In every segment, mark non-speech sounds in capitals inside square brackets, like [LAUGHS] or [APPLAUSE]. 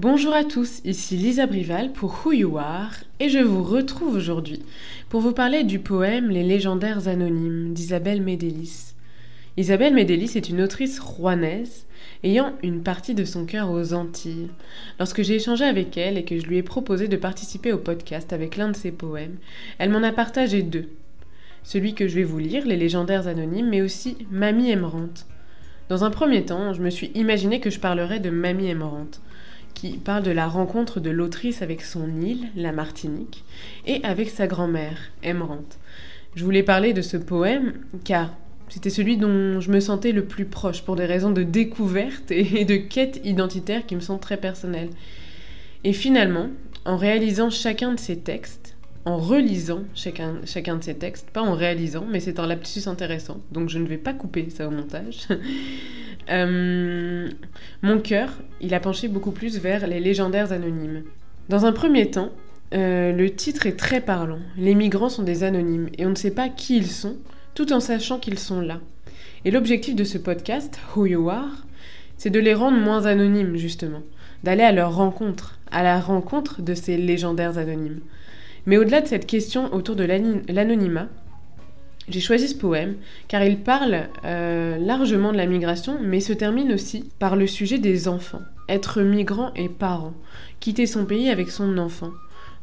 Bonjour à tous, ici Lisa Brival pour Who You Are et je vous retrouve aujourd'hui pour vous parler du poème Les légendaires anonymes d'Isabelle Médélis. Isabelle Médélis est une autrice rouennaise ayant une partie de son cœur aux Antilles. Lorsque j'ai échangé avec elle et que je lui ai proposé de participer au podcast avec l'un de ses poèmes, elle m'en a partagé deux. Celui que je vais vous lire, Les légendaires anonymes, mais aussi Mamie Émerante. Dans un premier temps, je me suis imaginé que je parlerais de Mamie Émerante qui parle de la rencontre de l'autrice avec son île, la Martinique, et avec sa grand-mère, Emerante. Je voulais parler de ce poème car c'était celui dont je me sentais le plus proche pour des raisons de découverte et de quête identitaire qui me sont très personnelles. Et finalement, en réalisant chacun de ces textes, en relisant chacun, chacun de ces textes, pas en réalisant, mais c'est un lapsus intéressant, donc je ne vais pas couper ça au montage, Euh, mon cœur, il a penché beaucoup plus vers les légendaires anonymes. Dans un premier temps, euh, le titre est très parlant. Les migrants sont des anonymes et on ne sait pas qui ils sont, tout en sachant qu'ils sont là. Et l'objectif de ce podcast, Who You Are, c'est de les rendre moins anonymes, justement, d'aller à leur rencontre, à la rencontre de ces légendaires anonymes. Mais au-delà de cette question autour de l'anonymat, j'ai choisi ce poème car il parle euh, largement de la migration, mais se termine aussi par le sujet des enfants. Être migrant et parent, quitter son pays avec son enfant.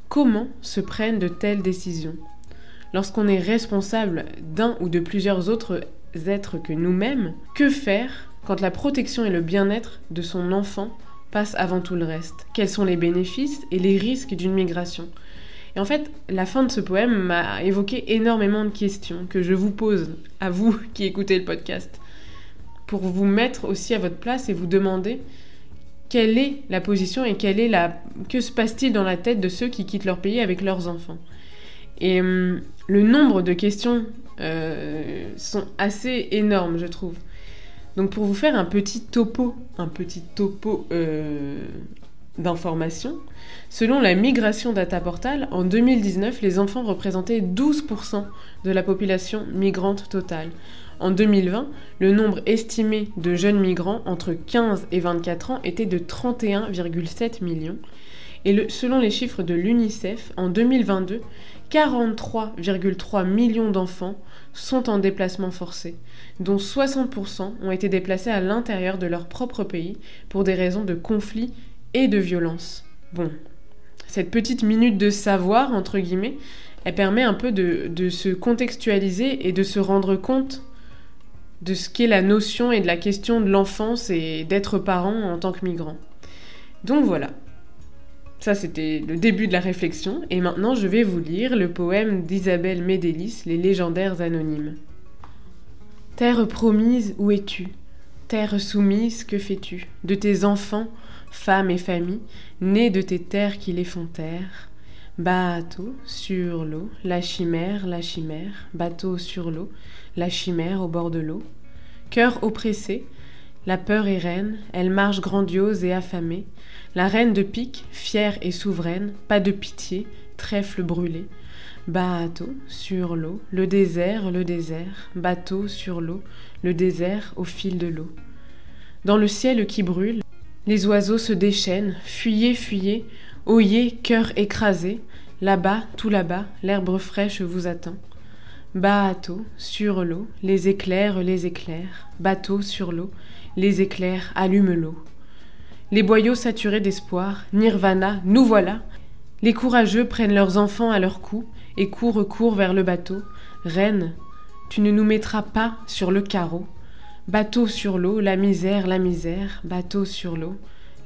Comment se prennent de telles décisions? Lorsqu'on est responsable d'un ou de plusieurs autres êtres que nous-mêmes, que faire quand la protection et le bien-être de son enfant passent avant tout le reste? Quels sont les bénéfices et les risques d'une migration? Et en fait, la fin de ce poème m'a évoqué énormément de questions que je vous pose, à vous [LAUGHS] qui écoutez le podcast, pour vous mettre aussi à votre place et vous demander quelle est la position et quelle est la... que se passe-t-il dans la tête de ceux qui quittent leur pays avec leurs enfants? Et hum, le nombre de questions euh, sont assez énormes, je trouve. Donc pour vous faire un petit topo, un petit topo euh, d'informations, selon la Migration Data Portal, en 2019, les enfants représentaient 12% de la population migrante totale. En 2020, le nombre estimé de jeunes migrants entre 15 et 24 ans était de 31,7 millions. Et selon les chiffres de l'UNICEF, en 2022, 43,3 millions d'enfants sont en déplacement forcé, dont 60% ont été déplacés à l'intérieur de leur propre pays pour des raisons de conflits et de violence. Bon, cette petite minute de savoir, entre guillemets, elle permet un peu de, se contextualiser et de se rendre compte de ce qu'est la notion et de la question de l'enfance et d'être parent en tant que migrant. Donc voilà. Ça, c'était le début de la réflexion, et maintenant je vais vous lire le poème d'Isabelle Médélis, Les légendaires anonymes. Terre promise, où es-tu? Terre soumise, que fais-tu? De tes enfants, femmes et familles, nées de tes terres qui les font taire. Bateau sur l'eau, la chimère, la chimère, bateau sur l'eau, la chimère au bord de l'eau. Cœur oppressé, la peur est reine, elle marche grandiose et affamée. La reine de pique, fière et souveraine, pas de pitié, trèfle brûlé. Bateau sur l'eau, le désert, le désert, bateau sur l'eau, le désert au fil de l'eau. Dans le ciel qui brûle, les oiseaux se déchaînent, fuyez, fuyez, oyez, cœur écrasé, là-bas, tout là-bas, l'herbe fraîche vous attend. Bateau, sur l'eau, les éclairs, les éclairs, bateau sur l'eau, les éclairs allument l'eau. Les boyaux saturés d'espoir, nirvana, nous voilà. Les courageux prennent leurs enfants à leur cou et courent, courent vers le bateau. Reine, tu ne nous mettras pas sur le carreau. Bateau sur l'eau, la misère, la misère, bateau sur l'eau,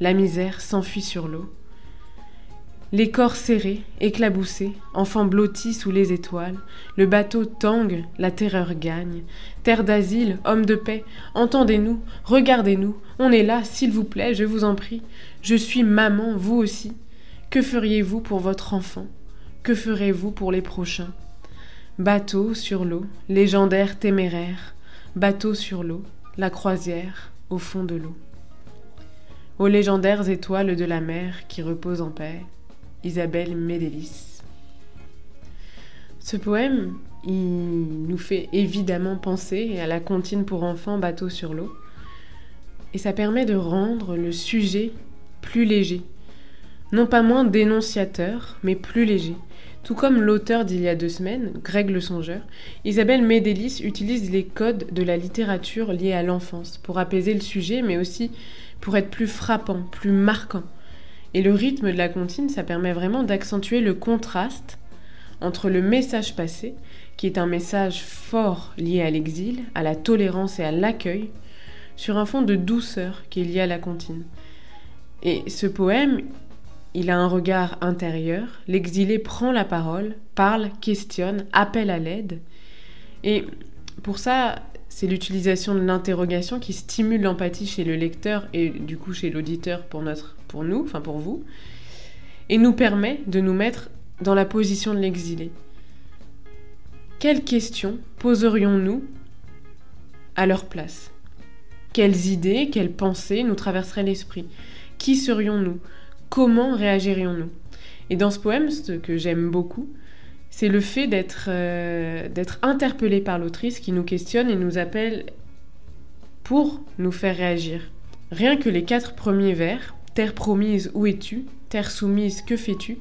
la misère s'enfuit sur l'eau. Les corps serrés, éclaboussés, enfants blottis sous les étoiles, le bateau tangue, la terreur gagne. Terre d'asile, homme de paix, entendez-nous, regardez-nous, on est là, s'il vous plaît, je vous en prie. Je suis maman, vous aussi. Que feriez-vous pour votre enfant? Que ferez-vous pour les prochains? Bateau sur l'eau, légendaire téméraire, Bateau sur l'eau, la croisière au fond de l'eau. Aux légendaires étoiles de la mer qui reposent en paix, Isabelle Médélis. Ce poème, il nous fait évidemment penser à la comptine pour enfants Bateau sur l'eau, et ça permet de rendre le sujet plus léger, non pas moins dénonciateur, mais plus léger. Tout comme l'auteur d'il y a deux semaines, Greg le Songeur, Isabelle Médélis utilise les codes de la littérature liés à l'enfance pour apaiser le sujet, mais aussi pour être plus frappant, plus marquant. Et le rythme de la comptine, ça permet vraiment d'accentuer le contraste entre le message passé, qui est un message fort lié à l'exil, à la tolérance et à l'accueil, sur un fond de douceur qui est lié à la comptine. Et ce poème, il a un regard intérieur, l'exilé prend la parole, parle, questionne, appelle à l'aide. Et pour ça, c'est l'utilisation de l'interrogation qui stimule l'empathie chez le lecteur et du coup chez l'auditeur pour, notre, pour nous, enfin pour vous, et nous permet de nous mettre dans la position de l'exilé. Quelles questions poserions-nous à leur place? Quelles idées, quelles pensées nous traverseraient l'esprit? Qui serions-nous? Comment réagirions-nous. Et dans ce poème, ce que j'aime beaucoup, c'est le fait d'être euh, d'être interpellé par l'autrice qui nous questionne et nous appelle pour nous faire réagir. Rien que les quatre premiers vers, Terre promise, où es-tu Terre soumise, que fais-tu?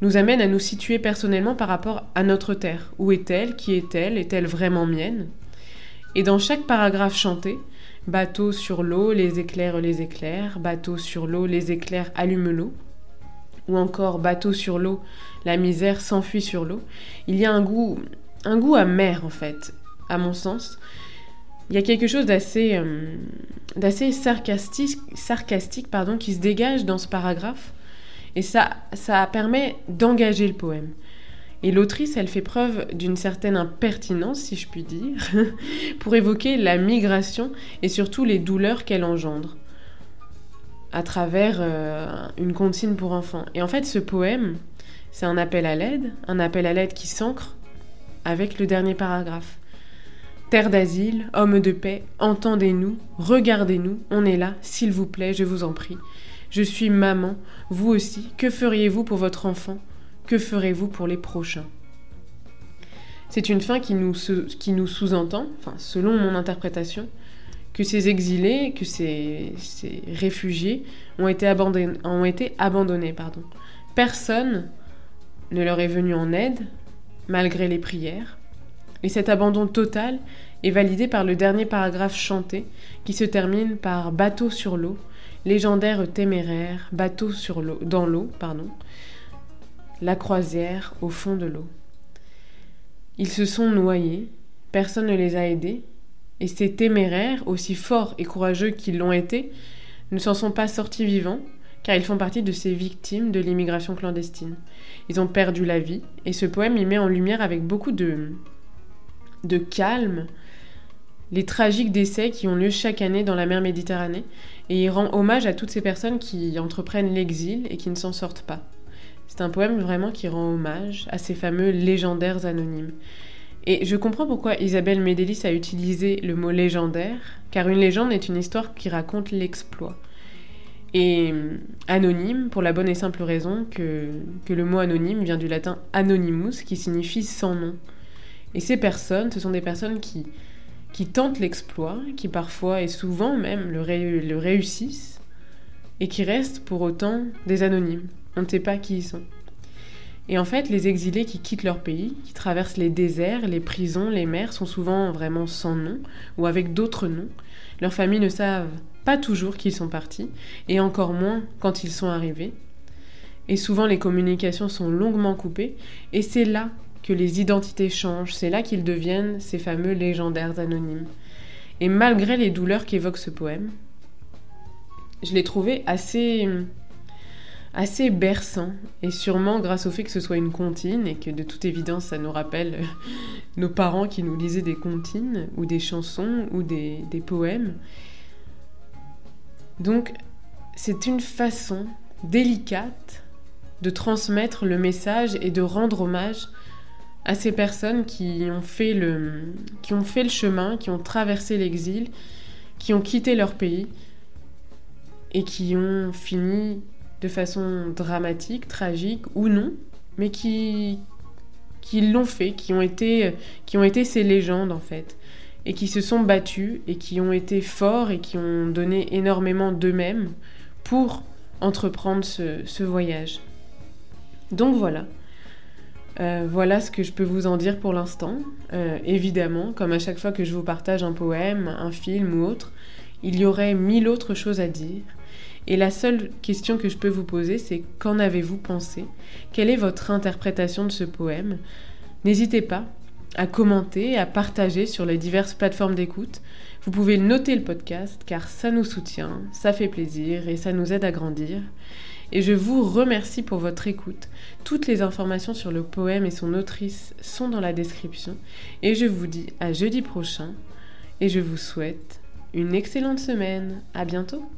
nous amènent à nous situer personnellement par rapport à notre terre. Où est-elle? Qui est-elle? Est-elle vraiment mienne? Et dans chaque paragraphe chanté, Bateau sur l'eau, les éclairs, les éclairs. Bateau sur l'eau, les éclairs allument l'eau. Ou encore bateau sur l'eau, la misère s'enfuit sur l'eau. Il y a un goût, un goût amer en fait, à mon sens. Il y a quelque chose d'assez, euh, d'assez sarcastique, sarcastique pardon, qui se dégage dans ce paragraphe. Et ça, ça permet d'engager le poème. Et l'autrice, elle fait preuve d'une certaine impertinence, si je puis dire, [LAUGHS] pour évoquer la migration et surtout les douleurs qu'elle engendre à travers euh, une comptine pour enfants. Et en fait, ce poème, c'est un appel à l'aide, un appel à l'aide qui s'ancre avec le dernier paragraphe. Terre d'asile, homme de paix, entendez-nous, regardez-nous, on est là, s'il vous plaît, je vous en prie. Je suis maman, vous aussi, que feriez-vous pour votre enfant? Que ferez-vous pour les prochains? C'est une fin qui nous, sous-entend, selon mon interprétation, que ces exilés, que ces, réfugiés ont été abandonnés. Personne ne leur est venu en aide, malgré les prières. Et cet abandon total est validé par le dernier paragraphe chanté, qui se termine par bateau sur l'eau, légendaire téméraire, bateau sur dans l'eau, pardon, la croisière au fond de l'eau. Ils se sont noyés, personne ne les a aidés, et ces téméraires, aussi forts et courageux qu'ils l'ont été, ne s'en sont pas sortis vivants, car ils font partie de ces victimes de l'immigration clandestine. Ils ont perdu la vie, et ce poème y met en lumière avec beaucoup de, de calme les tragiques décès qui ont lieu chaque année dans la mer Méditerranée, et il rend hommage à toutes ces personnes qui entreprennent l'exil et qui ne s'en sortent pas. C'est un poème vraiment qui rend hommage à ces fameux légendaires anonymes. Et je comprends pourquoi Isabelle Médélis a utilisé le mot légendaire, car une légende est une histoire qui raconte l'exploit. Et euh, anonyme, pour la bonne et simple raison que, le mot anonyme vient du latin anonymus, qui signifie sans nom. Et ces personnes, ce sont des personnes qui, qui tentent l'exploit, qui parfois et souvent même le réussissent, et qui restent pour autant des anonymes. On ne sait pas qui ils sont. Et en fait, les exilés qui quittent leur pays, qui traversent les déserts, les prisons, les mers, sont souvent vraiment sans nom ou avec d'autres noms. Leurs familles ne savent pas toujours qu'ils sont partis, et encore moins quand ils sont arrivés. Et souvent, les communications sont longuement coupées, et c'est là que les identités changent, c'est là qu'ils deviennent ces fameux légendaires anonymes. Et malgré les douleurs qu'évoque ce poème, je l'ai trouvé assez assez berçant, et sûrement grâce au fait que ce soit une comptine, et que de toute évidence ça nous rappelle euh, nos parents qui nous lisaient des comptines, ou des chansons, ou des, des poèmes. Donc c'est une façon délicate de transmettre le message et de rendre hommage à ces personnes qui ont fait le, qui ont fait le chemin, qui ont traversé l'exil, qui ont quitté leur pays et qui ont fini de façon dramatique, tragique ou non, mais qui, l'ont fait, qui ont, été, qui ont été ces légendes en fait, et qui se sont battus et qui ont été forts et qui ont donné énormément d'eux-mêmes pour entreprendre ce, voyage. Donc voilà. Euh, voilà ce que je peux vous en dire pour l'instant. Euh, évidemment, comme à chaque fois que je vous partage un poème, un film ou autre, il y aurait mille autres choses à dire. Et la seule question que je peux vous poser, c'est qu'en avez-vous pensé? Quelle est votre interprétation de ce poème? N'hésitez pas à commenter, à partager sur les diverses plateformes d'écoute. Vous pouvez noter le podcast car ça nous soutient, ça fait plaisir et ça nous aide à grandir. Et je vous remercie pour votre écoute. Toutes les informations sur le poème et son autrice sont dans la description. Et je vous dis à jeudi prochain. Et je vous souhaite une excellente semaine. À bientôt!